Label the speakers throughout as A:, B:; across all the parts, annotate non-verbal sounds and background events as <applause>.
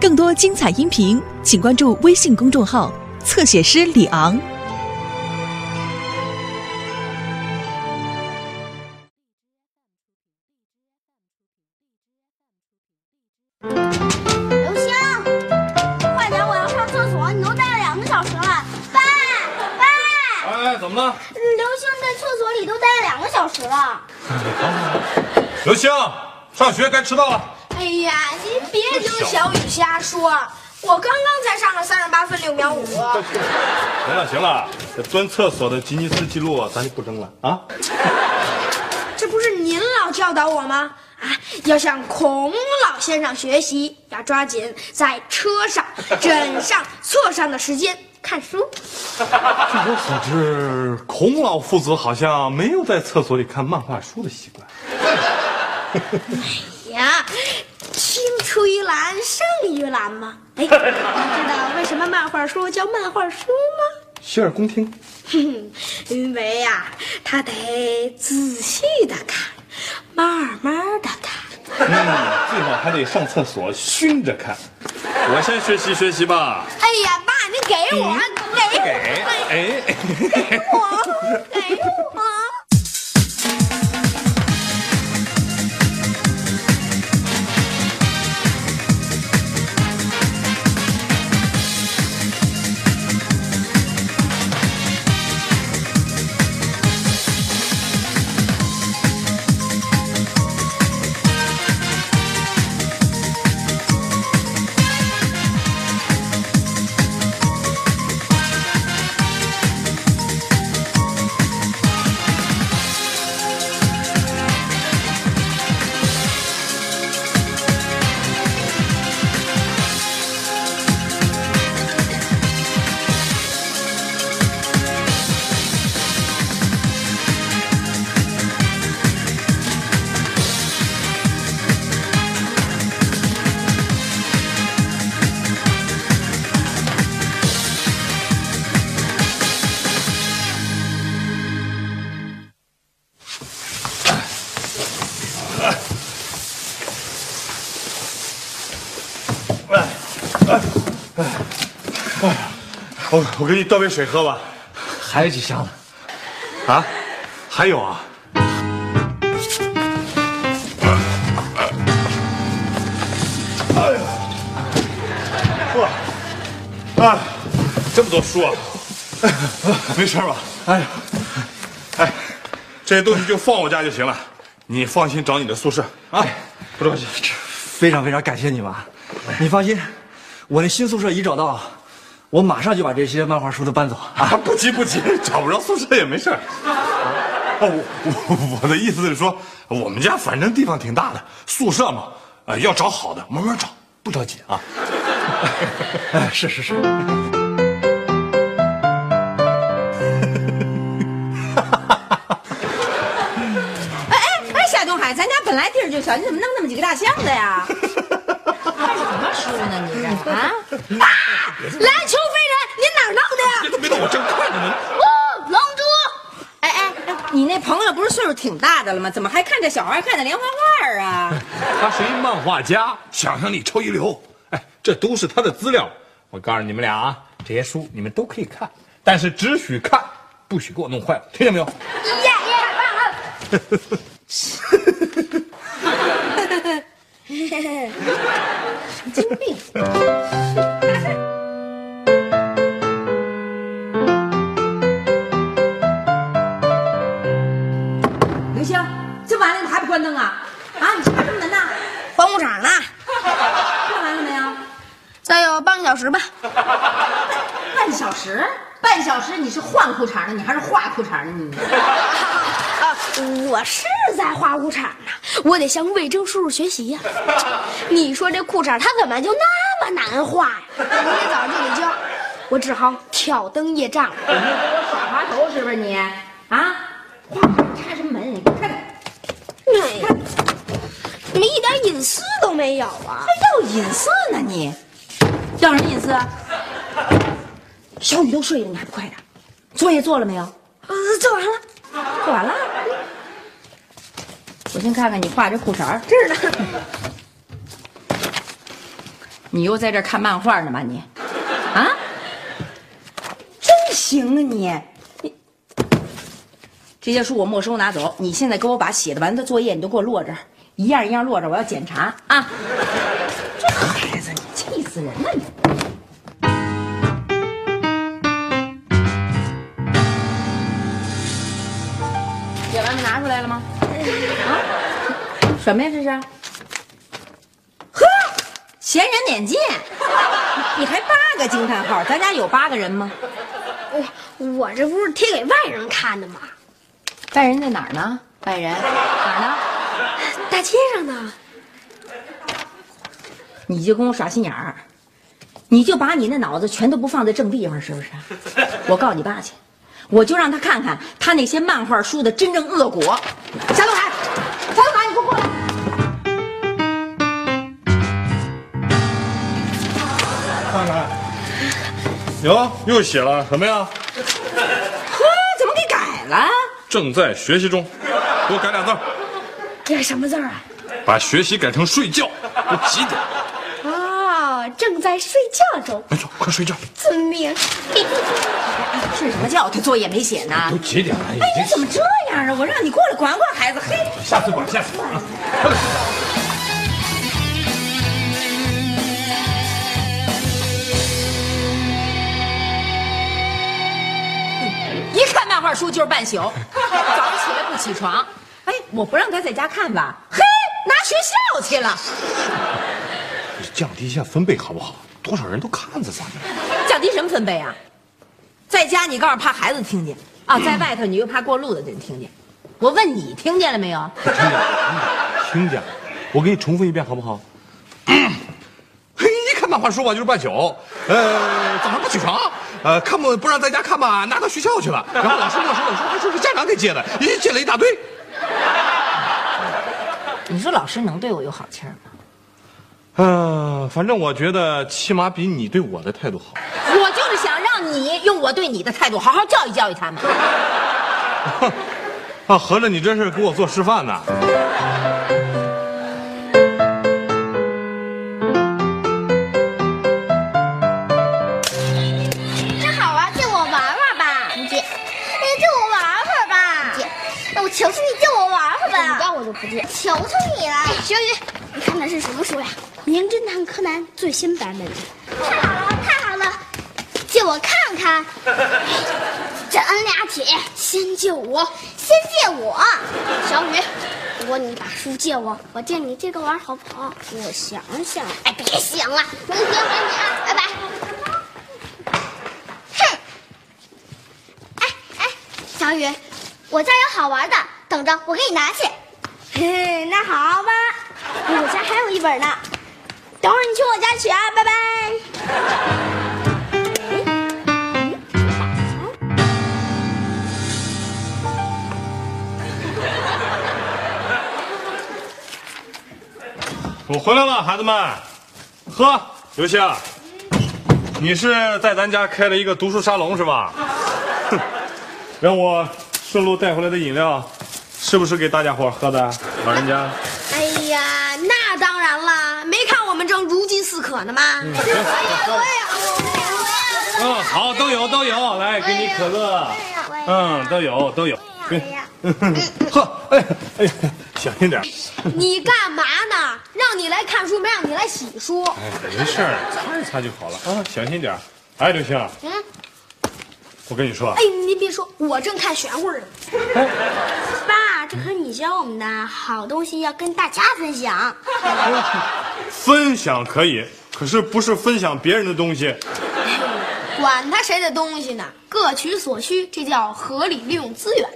A: 更多精彩音频，请关注微信公众号“侧写师李昂”。
B: 刘星，快点，我要上厕所，你都待了两个小时了。爸，爸，
C: 哎，怎么了？
B: 刘星在厕所里都待了两个小时了。<laughs>
C: 刘星，上学该迟到了。
B: 哎呀，小雨瞎说，我刚刚才上了三十八分六秒五。
C: 行了行了，这蹲厕所的吉尼斯纪录咱就不争了啊。
B: 这不是您老教导我吗？啊，要向孔老先生学习，要抓紧在车上、枕上、坐上的时间看书。
C: 据我所知，孔老父子好像没有在厕所里看漫画书的习惯。<laughs>
B: 出于蓝胜于蓝吗？哎，你知道为什么漫画书叫漫画书吗？
C: 洗耳恭听。
B: 哼，<laughs> 因为呀、他得仔细的看，慢慢的看。
C: 嗯，最好还得上厕所熏着看。我先学习学习吧。
B: 哎呀，爸，你给我，给我，
C: 哎，
B: 给我，给我。
C: 哎，哎，哎我我给你倒杯水喝吧。
D: 还有几箱呢？
C: 啊，还有啊。哎呀，哇，啊，这么多书啊！没事吧？
D: 哎呀，
C: 哎，这些东西就放我家就行了，你放心找你的宿舍啊，不着急。
D: 非常非常感谢你们啊！你放心，我那新宿舍一找到，我马上就把这些漫画书都搬走啊！
C: 啊，不急不急，找不着宿舍也没事儿。哦，我我我的意思是说，我们家反正地方挺大的，宿舍嘛，呃，要找好的，慢慢找，不着急啊。<laughs> <laughs>
D: 哎，是是是，
E: 哎哎哎，夏东海，咱家本来地儿就小，你怎么弄那么几个大箱子呀？<laughs> 看什么书呢你这啊？
B: 啊！<laughs> 篮球飞人，您哪儿弄的呀？
C: 别动别动，我正看着呢。
B: 哦，龙珠。
E: 哎哎哎，你那朋友不是岁数挺大的了吗？怎么还看这小孩看的连环画啊？<laughs>
C: 他是一漫画家，想象力超一流。哎，这都是他的资料。我告诉你们俩啊，这些书你们都可以看，但是只许看，不许给我弄坏了，听见没有？
B: 耶耶！<laughs> <laughs>
E: 神经病！<laughs> 刘星，这晚了你还不关灯啊？啊，你插什么门呐？
B: 换裤衩呢，<laughs>
E: 看完了没有？
B: 再有半个小时吧。
E: 半小时？半小时？你是换裤衩呢，你还是画裤衩呢？你？
B: 啊，我是在画裤衩呢，我得向魏征叔叔学习呀、<laughs> 你说这裤衩它怎么就那么难画呀？明天早上就得交，我只好挑灯夜战了。
E: 耍滑头是不是你？啊？画裤衩插什么门？你看看，
B: 哎呀，怎么一点隐私都没有啊！
E: 还要隐私呢你？要什么隐私？小雨都睡了，你还不快点？作业做了没有？
B: 呃，做完了，
E: 做完了。我先看看你画这裤衩儿，
B: 这儿呢。<laughs>
E: 你又在这看漫画呢吧你？啊？真行啊你！你这些书我没收拿走，你现在给我把写的完的作业你都给我落这儿，一样一样落这儿，我要检查啊！这孩子，你气死人了你！啊？什么呀这是？呵，闲人点进，你还八个惊叹号？咱家有八个人吗？
B: 我我这不是贴给外人看的吗？
E: 外人在哪儿呢？外人哪儿呢？
B: 大街上呢。
E: 你就跟我耍心眼儿，你就把你那脑子全都不放在正地方，是不是？我告你爸去，我就让他看看他那些漫画书的真正恶果。夏东海，夏东海，你给我过来！
C: 看看，哟，又写了什么呀？
E: 呵，怎么给改了？
C: 正在学习中，给我改俩字儿，
B: 这是什么字儿啊？
C: 把学习改成睡觉。都几点？
B: 啊，正在睡觉中。
C: 没错，快睡觉。
B: 遵命。
E: 睡什么觉？他作业没写呢。
C: 都几点了？
E: 哎，你怎么这样啊？我让你过来管管孩子。嘿，
C: 下次管，下次管啊。
E: 一看漫画书就是半宿，早上起来不起床。哎，我不让他在家看吧？嘿，拿学校去了。
C: 你降低一下分贝好不好？多少人都看着咱们。
E: 降低什么分贝啊？在家你告诉怕孩子听见啊，<coughs> 在外头你又怕过路的人听见。我问你听见了没有？
C: 听见了，我给你重复一遍好不好？<coughs> 嘿，一看漫画书吧就是半宿，呃，早上不起床，呃，看不不让在家看吧，拿到学校去了，然后老师没收了，说还说是家长给借的，一借了一大堆。
E: 你说老师能对我有好气儿吗？
C: 嗯、反正我觉得起码比你对我的态度好。
E: 我就是想让你用我对你的态度好好教育教育他们。<laughs>
C: 啊，合着你这是给我做示范呢？
F: 真好玩，借我玩玩吧。不借。哎，借我玩会吧。不借。那我求求你借我玩会吧。
B: 你要我就不借。
F: 求求你了。
B: 小雨，你看的是什么书呀？《名侦探柯南》最新版本的。
F: 太好了，太好了，借我看看。这恩俩铁，
B: 先借我，
F: 先借我。
B: 小雨，如果你把书借我，我借你这个玩好不好？我想想。
F: 哎，别想了，明天还你啊，拜拜。哼。哎哎，小雨，我家有好玩的，等着我给你拿去。
B: 嘿嘿，那好吧，我家还有一本呢，等会你去我家取啊，拜拜。
C: 我回来了，孩子们。喝，刘星，你是在咱家开了一个读书沙龙是吧？<laughs> 让我顺路带回来的饮料，是不是给大家伙喝的？老人家。
B: 渴呢吗？
C: 嗯，好，都有都有，来给你可乐。嗯，都有都有。<laughs> 呵，哎哎，小心点。
B: 你干嘛呢？让你来看书，没让你来洗书。
C: 哎，没事儿，擦一擦就好了啊，小心点儿。哎，刘星，
B: 嗯，
C: 我跟你说，
B: 哎，您别说，我正看玄乎呢。爸，这可是你教我们的，好东西要跟大家分享。<laughs>
C: 分享可以，可是不是分享别人的东西。<laughs>
B: 管他谁的东西呢，各取所需，这叫合理利用资源。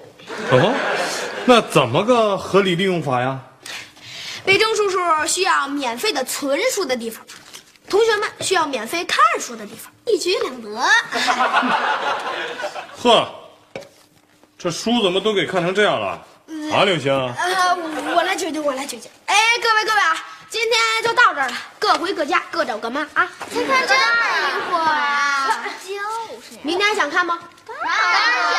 C: 哦，那怎么个合理利用法呀？
B: 魏征叔叔需要免费的存书的地方，同学们需要免费看书的地方，一举两得。<laughs>
C: 呵，这书怎么都给看成这样了？啊，刘星，
B: 呃，我来解决，我来解决。哎，各位各位啊，今天就到这儿了，各回各家，各找各妈啊。
F: 才看这一会儿啊，
B: 就是。明天还想看吗？
F: 当然想。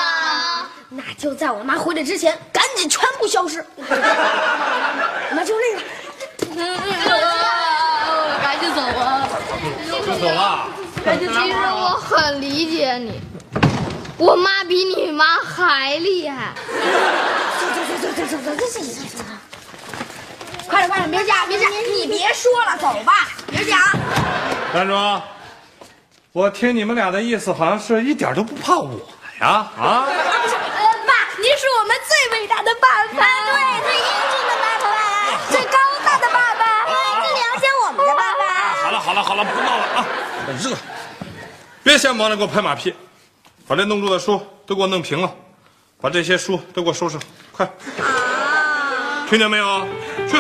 B: 那就在我妈回来之前，赶紧全部消失。<laughs> 我妈就那个，
E: 赶紧走啊！
C: 走了。
B: 其实我很理解你，我妈比你妈还厉害。
E: 快点快点，别讲别讲，你别说了，走吧，别讲。
C: 站住！我听你们俩的意思，好像是一点都不怕我呀？啊？
B: 呃，爸，您是我们最伟大的爸爸，
F: 对，最英俊的爸爸，最高大的爸爸，最了解我们的爸爸。
C: 好了好了好了，不闹了啊！热，别闲忙着给我拍马屁，把这弄住的书都给我弄平了，把这些书都给我收拾，快！听见没有？去。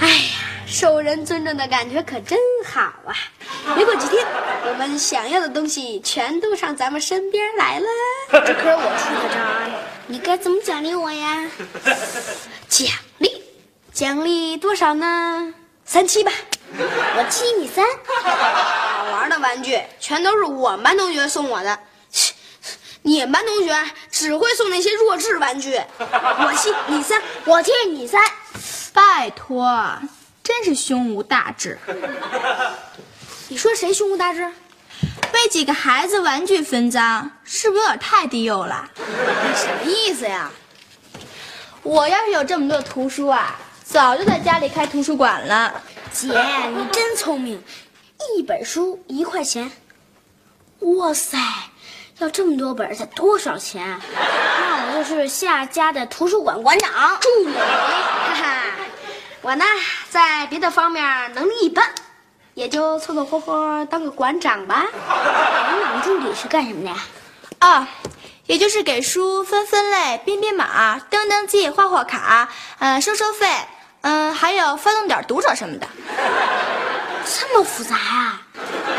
B: 哎呀，受人尊重的感觉可真好啊！没过几天，我们想要的东西全都上咱们身边来了。这可是我出的招，你该怎么奖励我呀？<laughs> 奖励，奖励多少呢？三七吧。
F: 我七你三，
B: 好玩的玩具全都是我们班同学送我的，切你们班同学只会送那些弱智玩具。<laughs> 我七你三，
F: 我七你三。
B: 拜托，真是胸无大志。<laughs> 你说谁胸无大志？
G: 为几个孩子玩具分赃，是不是有点太低幼了？<laughs>
B: 你什么意思呀？
G: 我要是有这么多图书啊，早就在家里开图书馆了。
B: 姐，你真聪明，一本书一块钱。哇塞，要这么多本，才多少钱？那我就是夏家的图书馆馆长。助理，哈哈。我呢，在别的方面能力一般，也就凑凑合合当个馆长吧。馆长助理是干什么的呀？
G: 啊，也就是给书分分类、编编码、登登记、画画卡，呃，收收费，嗯、还有发动点读者什么的。
B: 这么复杂啊？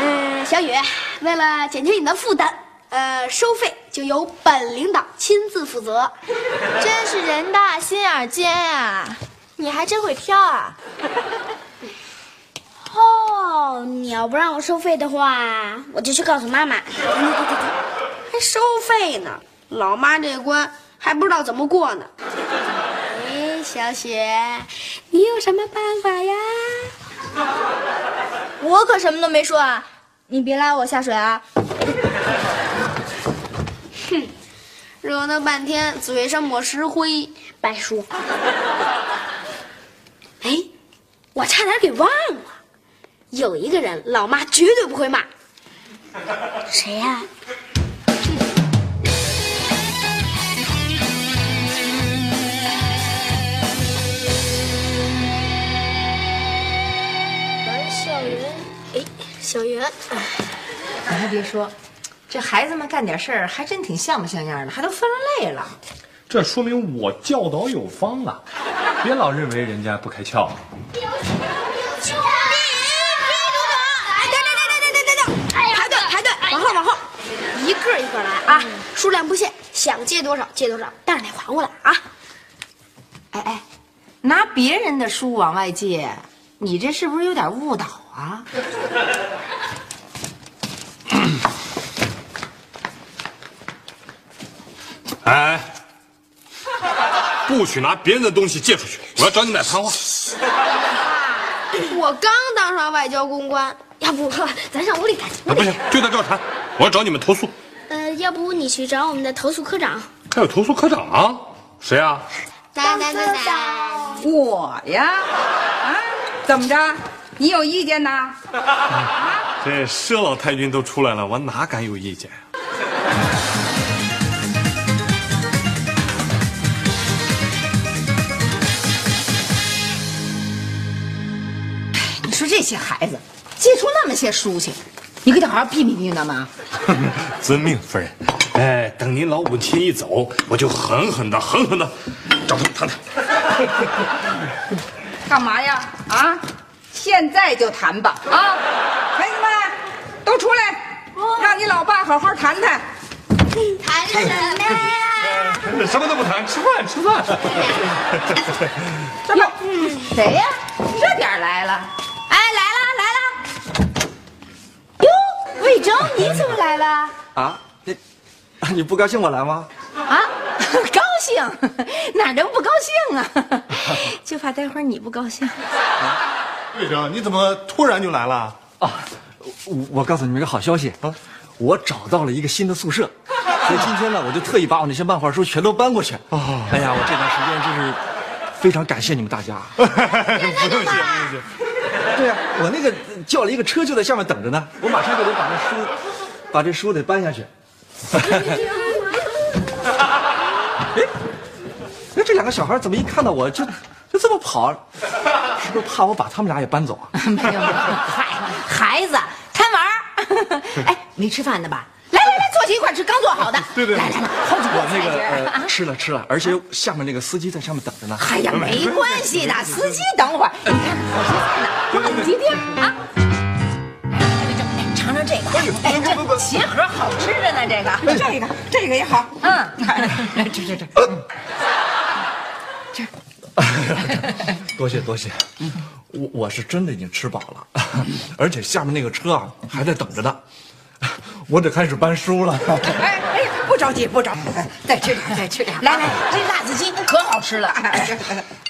B: 嗯，小雨，为了减轻你的负担，呃，收费就由本领导亲自负责。
G: 真是人大心眼尖啊！你还真会挑啊！
B: 哦，你要不让我收费的话，我就去告诉妈妈。还收费呢？老妈这关还不知道怎么过呢。哎，小雪，你有什么办法呀？<laughs>
G: 我可什么都没说啊！你别拉我下水啊！
B: 哼惹闹半天，嘴上抹石灰，白说。哎，我差点给忘了，有一个人老妈绝对不会骂。谁呀、玩小袁，
E: 你还别说，这孩子们干点事儿还真挺像模像样的，还都分了类了。
C: 这说明我教导有方啊！别老认为人家不开窍。
B: 排队排队，往后往后，一个一个来啊，数量不限，想借多少借多少，但是得还过来啊。
E: 哎哎，拿别人的书往外借，你这是不是有点误导啊？
C: 哎，不许拿别人的东西借出去！我要找你买盘话。
B: 我刚当上外交公关，要不 <laughs> 咱上屋里谈。
C: 啊，不行，就在这儿谈。我要找你们投诉。
B: 呃，要不你去找我们的投诉科长。
C: 还有投诉科长啊？谁啊？
B: 哒哒哒哒。
E: 我呀，啊，怎么着？你有意见呐？<laughs>
C: 这佘老太君都出来了，我哪敢有意见啊？
E: 你说这些孩子借出那么些书去，你可得好好批评批评他们啊！<laughs>
C: 遵命，夫人。哎，等您老母亲一走，我就狠狠的、狠狠的找他们谈谈。
E: 干嘛呀？啊，现在就谈吧！啊，孩子们都出来，让你老爸好好谈谈。
B: 谈什么呀？
C: 什么都不谈，吃饭吃饭。<laughs>
E: 这不，谁呀？这点来了。
G: 哎，来了来了！哟，魏征，你怎么来了？
D: 啊，你你不高兴我来吗？
G: 啊，<laughs> 高
E: 兴，<laughs> 哪能不高兴啊？就怕待会儿你不高兴。
C: 魏征，你怎么突然就来了？
D: 啊，我我告诉你们一个好消息啊，我找到了一个新的宿舍，所以今天呢，我就特意把我那些漫画书全都搬过去。哦，哎呀，我这段时间真是非常感谢你们大家。<laughs>
C: 不用谢，不用谢。
D: 对呀、我那个叫了一个车就在下面等着呢，我马上就得把这书，把这书得搬下去。<laughs> 哎，那这两个小孩怎么一看到我就就这么跑？<laughs> 是不是怕我把他们俩也搬走啊？
E: 没 <laughs> 有没有，嗨，孩子贪玩儿。<laughs> 哎，没吃饭呢吧？来来来，坐起一块吃，刚做好的。
C: 对对对
E: 来来来，好几
D: 我那个吃了吃了，而且下面那个司机在上面等着呢。
E: 哎呀，没关系的，司机等会儿，你看我吃饭呢，我很今天啊。尝尝这个，哎，这鞋盒好吃着呢，这个，这个，这个也好，嗯，来吃吃吃，<laughs>
D: 多谢多谢，我我是真的已经吃饱了，而且下面那个车啊还在等着呢，我得开始搬书了。
E: 哎哎，不着急不着急，再吃点再吃点，来来，这辣子鸡可好吃了，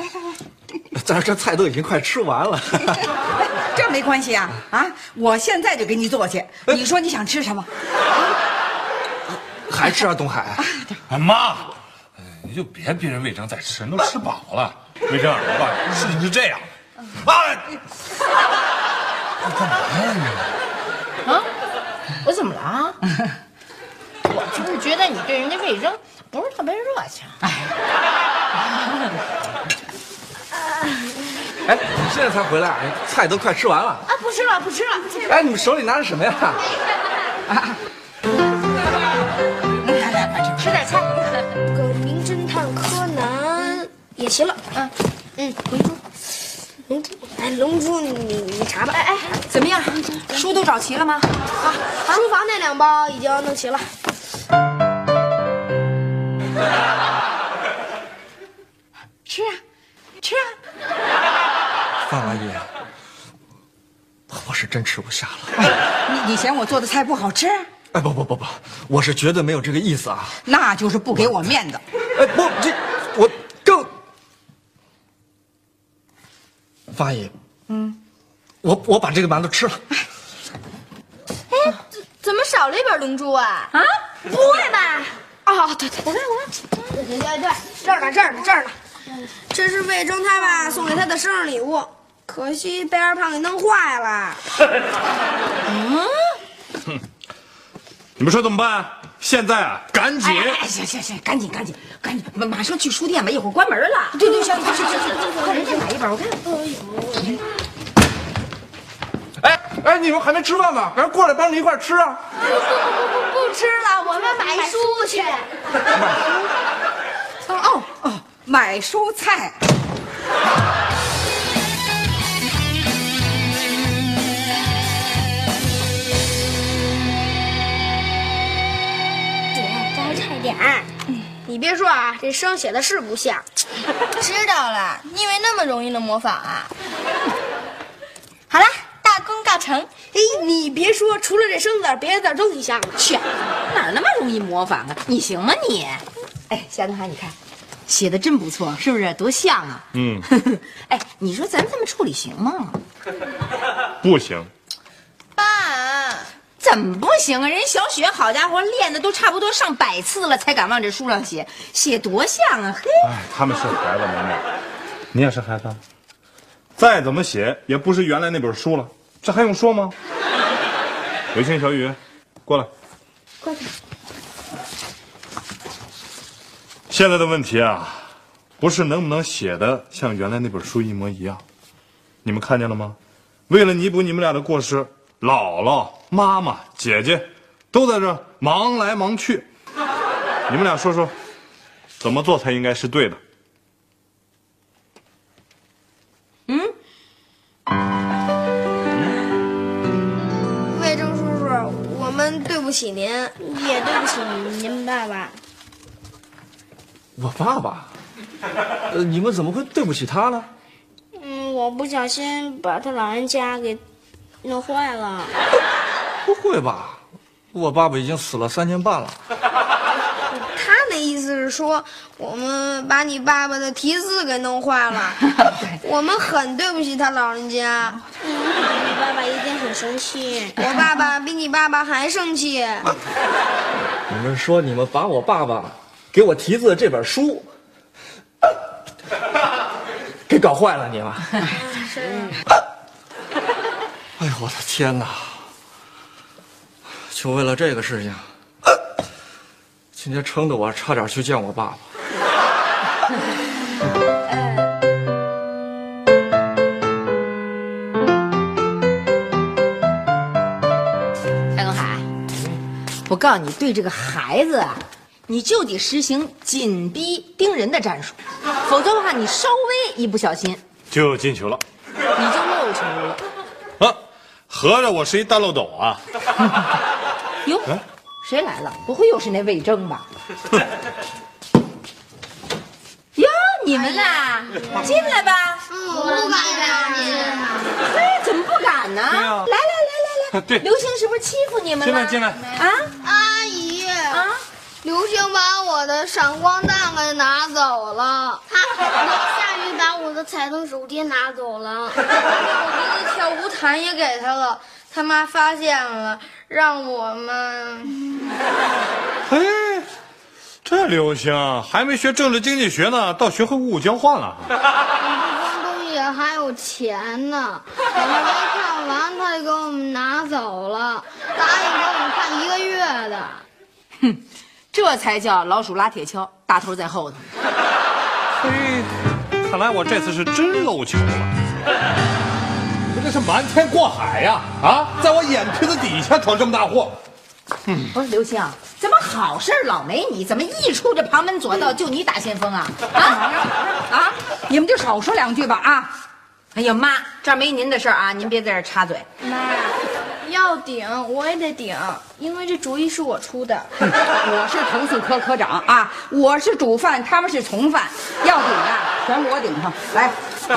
E: <laughs>
D: 咱这菜都已经快吃完了，
H: 这没关系啊啊！我现在就给你做去。你说你想吃什么？
D: 还吃啊，东海？
C: 哎妈，哎你就别逼人魏征再吃，人都吃饱了。魏征，我告诉你，事情是这样，啊，
E: 啊，我怎么了啊？我就是觉得你对人家魏征不是特别热情。
D: 哎，你现在才回来，菜都快吃完了。
E: 啊，不吃了，不吃了。
D: 哎，你们手里拿着什么呀？
E: 来 <laughs>
B: 行了。
E: 嗯
B: 嗯，龙珠，龙珠，哎，龙珠你你查吧。哎哎，
E: 怎么样？书都找齐了吗？
B: 啊，书房那两包已经弄齐了。<laughs>
H: 吃啊，吃啊！
D: 范阿姨，我是真吃不下了。
H: 你你嫌我做的菜不好吃？
D: 哎，不不不不，我是绝对没有这个意思啊！
H: 那就是不给我面子。
D: 哎，不，这我更……范阿姨，嗯，我我把这个馒头吃了。<laughs>
G: 哎怎么少了一本《龙珠》啊？
B: 啊，不会吧？哦，对对，我看我看，对对对对，这儿呢这儿呢这儿呢，这是魏征他爸送给他的生日礼物，可惜被二胖给弄坏了。<laughs>
C: 嗯你们说怎么办？现在啊，赶紧！
E: 哎哎，行行行，赶紧赶紧赶紧，马马上去书店吧，一会儿关门了。对对，行行行行行，快点再买一本，我看。
D: 哎呦哎，你们还没吃饭吗？赶快过来帮你一块吃啊！
G: 不不不，不吃了，我们买书去。
H: 哦哦哦，买蔬菜。
B: 你别说啊，这生写的是不像。
G: 知道了，你以为那么容易能模仿啊？<laughs> 好了，大功告成。
B: 哎，你别说，除了这生字，别的字都挺像的。
E: 去，哪那么容易模仿啊？你行吗你？哎，夏东海，你看，写的真不错，是不是？多像啊！
C: 嗯，<laughs>
E: 哎，你说咱这么处理行吗？<laughs>
C: 不行，
G: 爸，
E: 怎么不行啊？人小雪好家伙练的都差不多上百次了，才敢往这书上写，写多像啊！嘿，
C: 哎，他们是孩子，萌萌，你也是孩子，再怎么写也不是原来那本书了，这还用说吗？伟清、小雨，过来。过来。现在的问题啊，不是能不能写的像原来那本书一模一样，你们看见了吗？为了弥补你们俩的过失，姥姥、妈妈、姐姐都在这忙来忙去，你们俩说说，怎么做才应该是对的？
B: 嗯魏征叔叔，我们对不起您，也对不起您爸爸。
D: 我爸爸，呃，你们怎么会对不起他呢？
B: 嗯，我不小心把他老人家给弄坏了。
D: 不会吧？我爸爸已经死了三年半了。<laughs>
B: 他的意思是是说我们把你爸爸的题字给弄坏了，<laughs> 我们很对不起他老人家。
F: 你爸爸一定很生气。
B: 我爸爸比你爸爸还生气。<laughs>
D: 你们说你们把我爸爸给我题字的这本书给搞坏了，你们。哎呦，我的天哪！就为了这个事情，今天撑得我差点去见我爸爸。
E: 蔡东海，我告诉你，对这个孩子啊，你就得实行紧逼盯人的战术，否则的话，你稍微一不小心，
C: 就进球了。
E: 你就漏球了。
C: 啊，合着我是一大漏斗啊！
E: 哟，谁来了？不会又是那魏征吧？哟，你们呐，进来吧。
F: 我不敢让进。
E: 哎，怎么不敢呢？来来来来来，
C: 对
E: 刘星是不是欺负你们了？
C: 进来进来
E: 啊，啊！
F: 刘星把我的闪光弹给拿走了，他下雨把我的彩灯手电拿走了，
B: 我的跳舞毯也给他了，他妈发现了，让我们。
C: 哎，这刘星还没学政治经济学呢，倒学会物物交换了。
F: 光东西还有钱呢，我们没看完他就给我们拿走了，答应给我们看一个月的。
E: 这才叫老鼠拉铁锹，大头在后头。
C: 嘿，看来我这次是真漏球了。你这是瞒天过海呀！啊，在我眼皮子底下闯这么大祸。
E: 不是刘星，怎么好事老没你？怎么一出这旁门左道就你打先锋啊？啊啊！
H: 你们就少说两句吧啊！
E: 哎呀妈，这儿没您的事儿啊，您别在这插嘴。
G: 妈，要顶我也得顶，因为这主意是我出的。
H: 我是投诉科科长啊，我是主犯，他们是从犯，要顶啊，全我顶上来。<laughs>